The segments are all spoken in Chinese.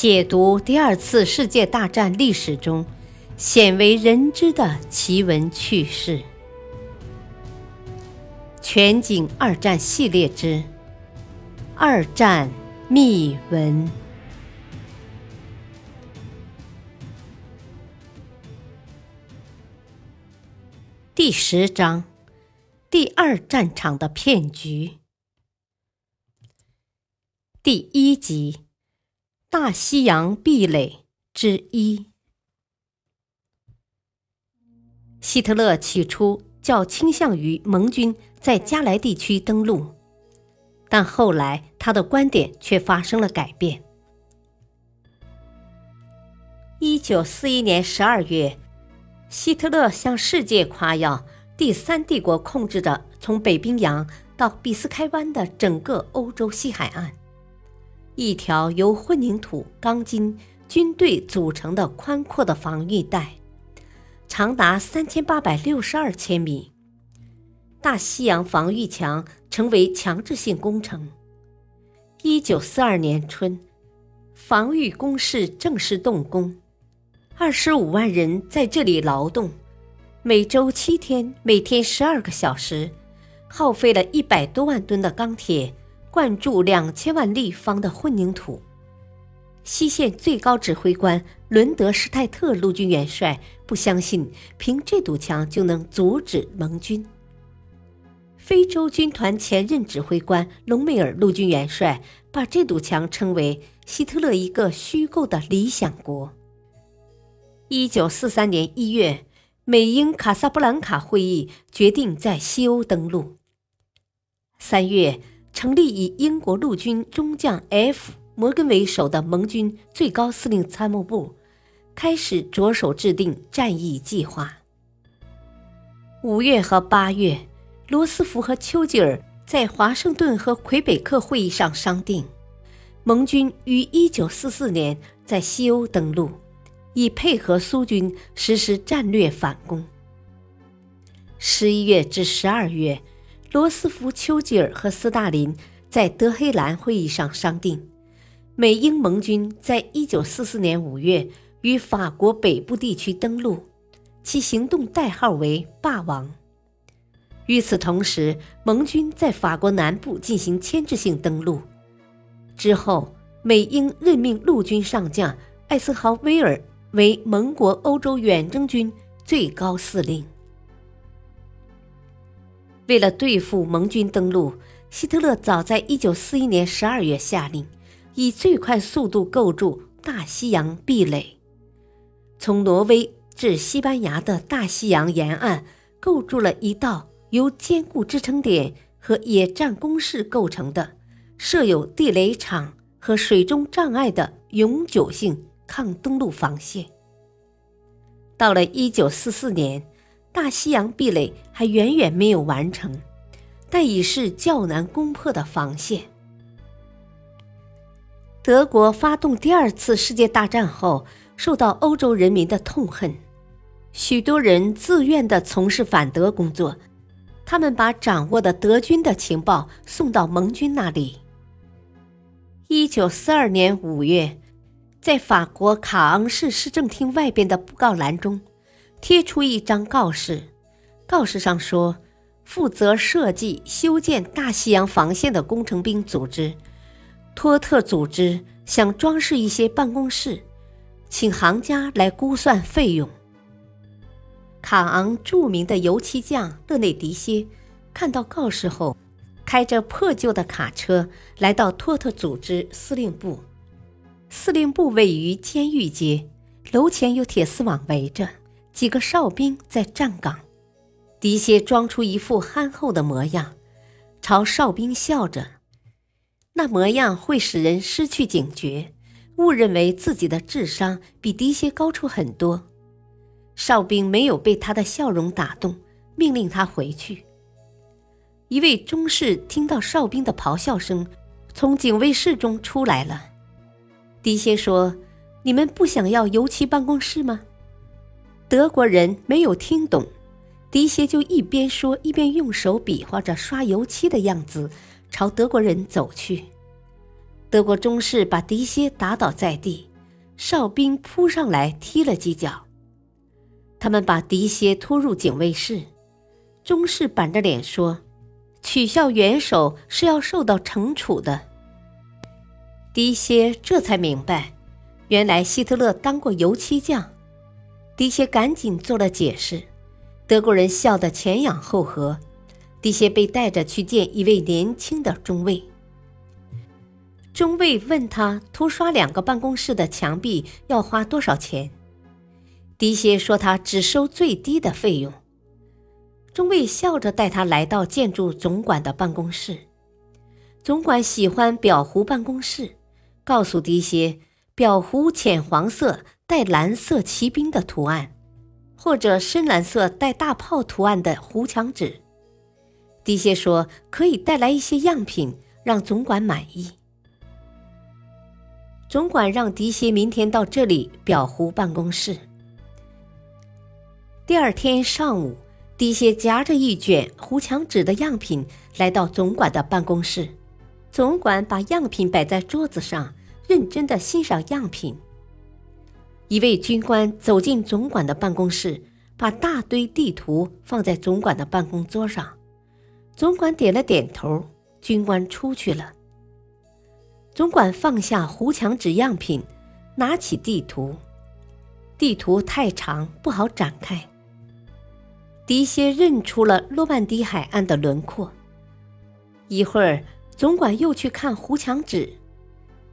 解读第二次世界大战历史中鲜为人知的奇闻趣事，全景二战系列之《二战秘闻》第十章：第二战场的骗局。第一集。大西洋壁垒之一。希特勒起初较倾向于盟军在加莱地区登陆，但后来他的观点却发生了改变。一九四一年十二月，希特勒向世界夸耀第三帝国控制着从北冰洋到比斯开湾的整个欧洲西海岸。一条由混凝土、钢筋、军队组成的宽阔的防御带，长达三千八百六十二千米。大西洋防御墙成为强制性工程。一九四二年春，防御工事正式动工，二十五万人在这里劳动，每周七天，每天十二个小时，耗费了一百多万吨的钢铁。灌注两千万立方的混凝土。西线最高指挥官伦德施泰特陆军元帅不相信凭这堵墙就能阻止盟军。非洲军团前任指挥官隆美尔陆军元帅把这堵墙称为希特勒一个虚构的理想国。一九四三年一月，美英卡萨布兰卡会议决定在西欧登陆。三月。成立以英国陆军中将 F. 摩根为首的盟军最高司令参谋部，开始着手制定战役计划。五月和八月，罗斯福和丘吉尔在华盛顿和魁北克会议上商定，盟军于一九四四年在西欧登陆，以配合苏军实施战略反攻。十一月至十二月。罗斯福、丘吉尔和斯大林在德黑兰会议上商定，美英盟军在一九四四年五月于法国北部地区登陆，其行动代号为“霸王”。与此同时，盟军在法国南部进行牵制性登陆。之后，美英任命陆军上将艾森豪威尔为盟国欧洲远征军最高司令。为了对付盟军登陆，希特勒早在1941年12月下令，以最快速度构筑大西洋壁垒。从挪威至西班牙的大西洋沿岸，构筑了一道由坚固支撑点和野战工事构成的、设有地雷场和水中障碍的永久性抗登陆防线。到了1944年。大西洋壁垒还远远没有完成，但已是较难攻破的防线。德国发动第二次世界大战后，受到欧洲人民的痛恨，许多人自愿地从事反德工作。他们把掌握的德军的情报送到盟军那里。一九四二年五月，在法国卡昂市市政厅外边的布告栏中。贴出一张告示，告示上说，负责设计修建大西洋防线的工程兵组织托特组织想装饰一些办公室，请行家来估算费用。卡昂著名的油漆匠勒内迪歇看到告示后，开着破旧的卡车来到托特组织司令部。司令部位于监狱街，楼前有铁丝网围着。几个哨兵在站岗，迪歇装出一副憨厚的模样，朝哨兵笑着。那模样会使人失去警觉，误认为自己的智商比迪歇高出很多。哨兵没有被他的笑容打动，命令他回去。一位中士听到哨兵的咆哮声，从警卫室中出来了。迪歇说：“你们不想要油漆办公室吗？”德国人没有听懂，迪歇就一边说一边用手比划着刷油漆的样子，朝德国人走去。德国中士把迪歇打倒在地，哨兵扑上来踢了几脚。他们把迪歇拖入警卫室，中士板着脸说：“取笑元首是要受到惩处的。”迪歇这才明白，原来希特勒当过油漆匠。狄歇赶紧做了解释，德国人笑得前仰后合。狄歇被带着去见一位年轻的中尉。中尉问他涂刷两个办公室的墙壁要花多少钱。狄歇说他只收最低的费用。中尉笑着带他来到建筑总管的办公室。总管喜欢裱糊办公室，告诉狄歇裱糊浅黄色带蓝色骑兵的图案，或者深蓝色带大炮图案的糊墙纸。狄歇说：“可以带来一些样品，让总管满意。”总管让迪歇明天到这里裱糊办公室。第二天上午，迪歇夹着一卷糊墙纸的样品来到总管的办公室。总管把样品摆在桌子上，认真的欣赏样品。一位军官走进总管的办公室，把大堆地图放在总管的办公桌上。总管点了点头，军官出去了。总管放下糊墙纸样品，拿起地图。地图太长，不好展开。狄歇认出了诺曼底海岸的轮廓。一会儿，总管又去看糊墙纸。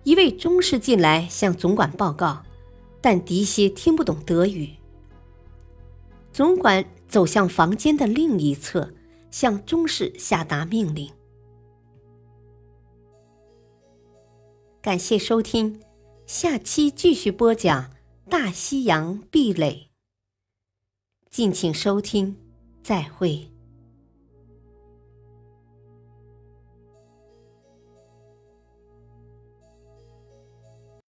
一位中士进来向总管报告，但狄西听不懂德语。总管走向房间的另一侧。向中士下达命令。感谢收听，下期继续播讲大西洋壁垒。敬请收听，再会。